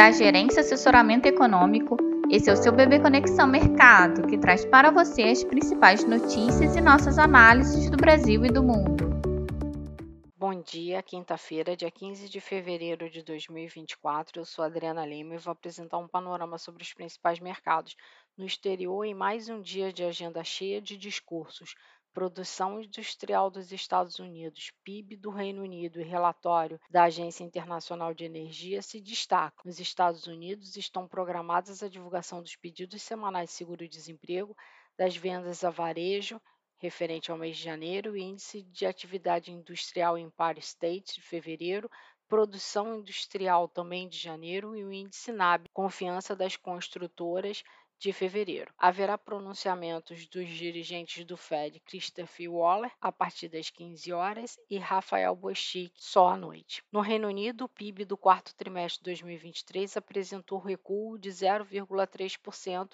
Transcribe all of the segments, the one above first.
da Gerência Assessoramento Econômico. Esse é o seu Bebê Conexão Mercado, que traz para você as principais notícias e nossas análises do Brasil e do mundo. Bom dia, quinta-feira, dia 15 de fevereiro de 2024. Eu sou Adriana Lima e vou apresentar um panorama sobre os principais mercados no exterior em mais um dia de agenda cheia de discursos Produção Industrial dos Estados Unidos, PIB do Reino Unido e relatório da Agência Internacional de Energia se destacam. Nos Estados Unidos estão programadas a divulgação dos pedidos semanais de seguro-desemprego, das vendas a varejo referente ao mês de janeiro, índice de atividade industrial em Empire State de fevereiro, produção industrial também de janeiro e o índice NAB, confiança das construtoras de fevereiro. Haverá pronunciamentos dos dirigentes do Fed, Christopher Waller, a partir das 15 horas, e Rafael Bostic, só à noite. No Reino Unido, o PIB do quarto trimestre de 2023 apresentou recuo de 0,3%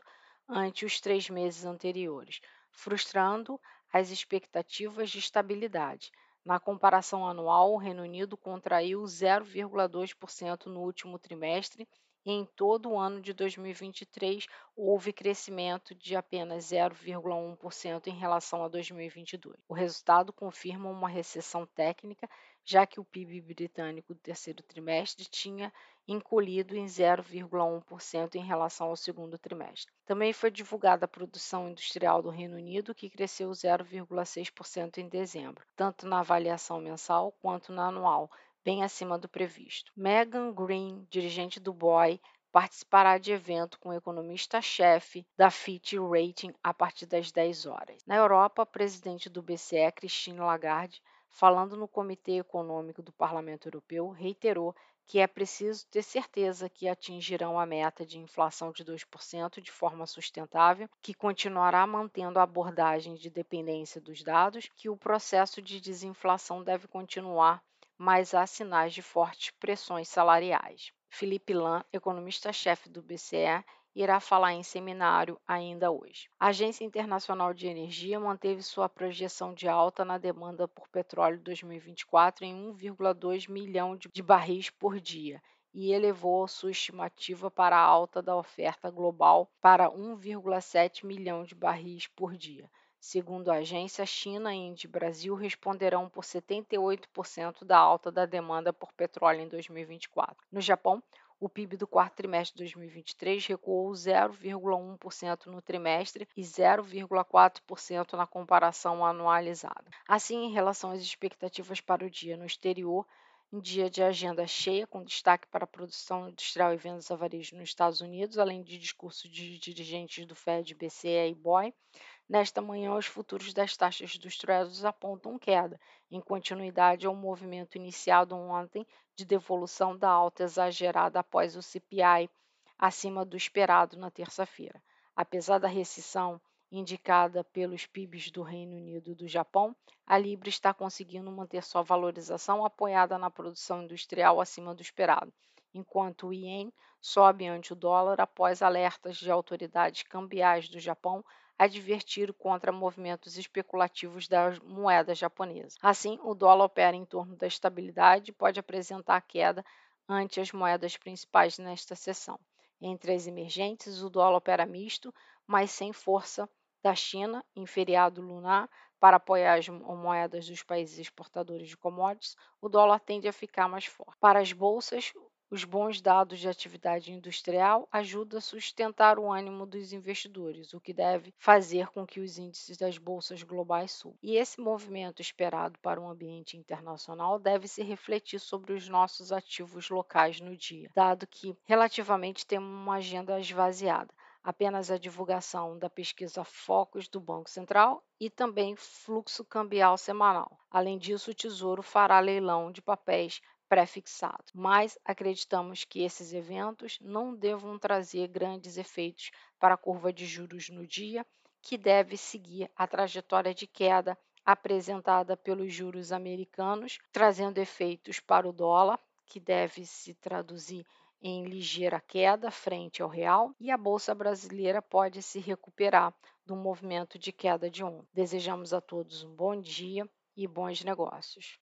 ante os três meses anteriores, frustrando as expectativas de estabilidade. Na comparação anual, o Reino Unido contraiu 0,2% no último trimestre em todo o ano de 2023 houve crescimento de apenas 0,1% em relação a 2022. O resultado confirma uma recessão técnica, já que o PIB britânico do terceiro trimestre tinha encolhido em 0,1% em relação ao segundo trimestre. Também foi divulgada a produção industrial do Reino Unido, que cresceu 0,6% em dezembro, tanto na avaliação mensal quanto na anual, bem acima do previsto. Megan Green, dirigente do BOI, participará de evento com o economista-chefe da Fitch Rating a partir das 10 horas. Na Europa, a presidente do BCE, Christine Lagarde, falando no Comitê Econômico do Parlamento Europeu, reiterou que é preciso ter certeza que atingirão a meta de inflação de 2% de forma sustentável, que continuará mantendo a abordagem de dependência dos dados, que o processo de desinflação deve continuar mas há sinais de fortes pressões salariais. Felipe Lam, economista-chefe do BCE, irá falar em seminário ainda hoje. A Agência Internacional de Energia manteve sua projeção de alta na demanda por petróleo 2024 em 1,2 milhão de barris por dia e elevou sua estimativa para a alta da oferta global para 1,7 milhão de barris por dia. Segundo a agência, China, Índia e Brasil responderão por 78% da alta da demanda por petróleo em 2024. No Japão, o PIB do quarto trimestre de 2023 recuou 0,1% no trimestre e 0,4% na comparação anualizada. Assim, em relação às expectativas para o dia no exterior, em dia de agenda cheia, com destaque para a produção industrial e vendas a varejo nos Estados Unidos, além de discurso de dirigentes do Fed, BCE e BOE, Nesta manhã, os futuros das taxas dos Treasuries apontam queda, em continuidade ao movimento iniciado ontem de devolução da alta exagerada após o CPI acima do esperado na terça-feira. Apesar da recessão indicada pelos PIBs do Reino Unido e do Japão, a Libra está conseguindo manter sua valorização apoiada na produção industrial acima do esperado, enquanto o Ien sobe ante o dólar após alertas de autoridades cambiais do Japão advertir contra movimentos especulativos das moedas japonesas. Assim, o dólar opera em torno da estabilidade e pode apresentar queda ante as moedas principais nesta sessão. Entre as emergentes, o dólar opera misto, mas sem força da China em feriado lunar para apoiar as moedas dos países exportadores de commodities, o dólar tende a ficar mais forte. Para as bolsas, os bons dados de atividade industrial ajudam a sustentar o ânimo dos investidores, o que deve fazer com que os índices das bolsas globais subam. E esse movimento esperado para o ambiente internacional deve se refletir sobre os nossos ativos locais no dia, dado que relativamente temos uma agenda esvaziada apenas a divulgação da pesquisa Focus do Banco Central e também fluxo cambial semanal. Além disso, o Tesouro fará leilão de papéis pré-fixado, mas acreditamos que esses eventos não devam trazer grandes efeitos para a curva de juros no dia, que deve seguir a trajetória de queda apresentada pelos juros americanos, trazendo efeitos para o dólar, que deve se traduzir em ligeira queda frente ao real, e a bolsa brasileira pode se recuperar do movimento de queda de ontem. Desejamos a todos um bom dia e bons negócios.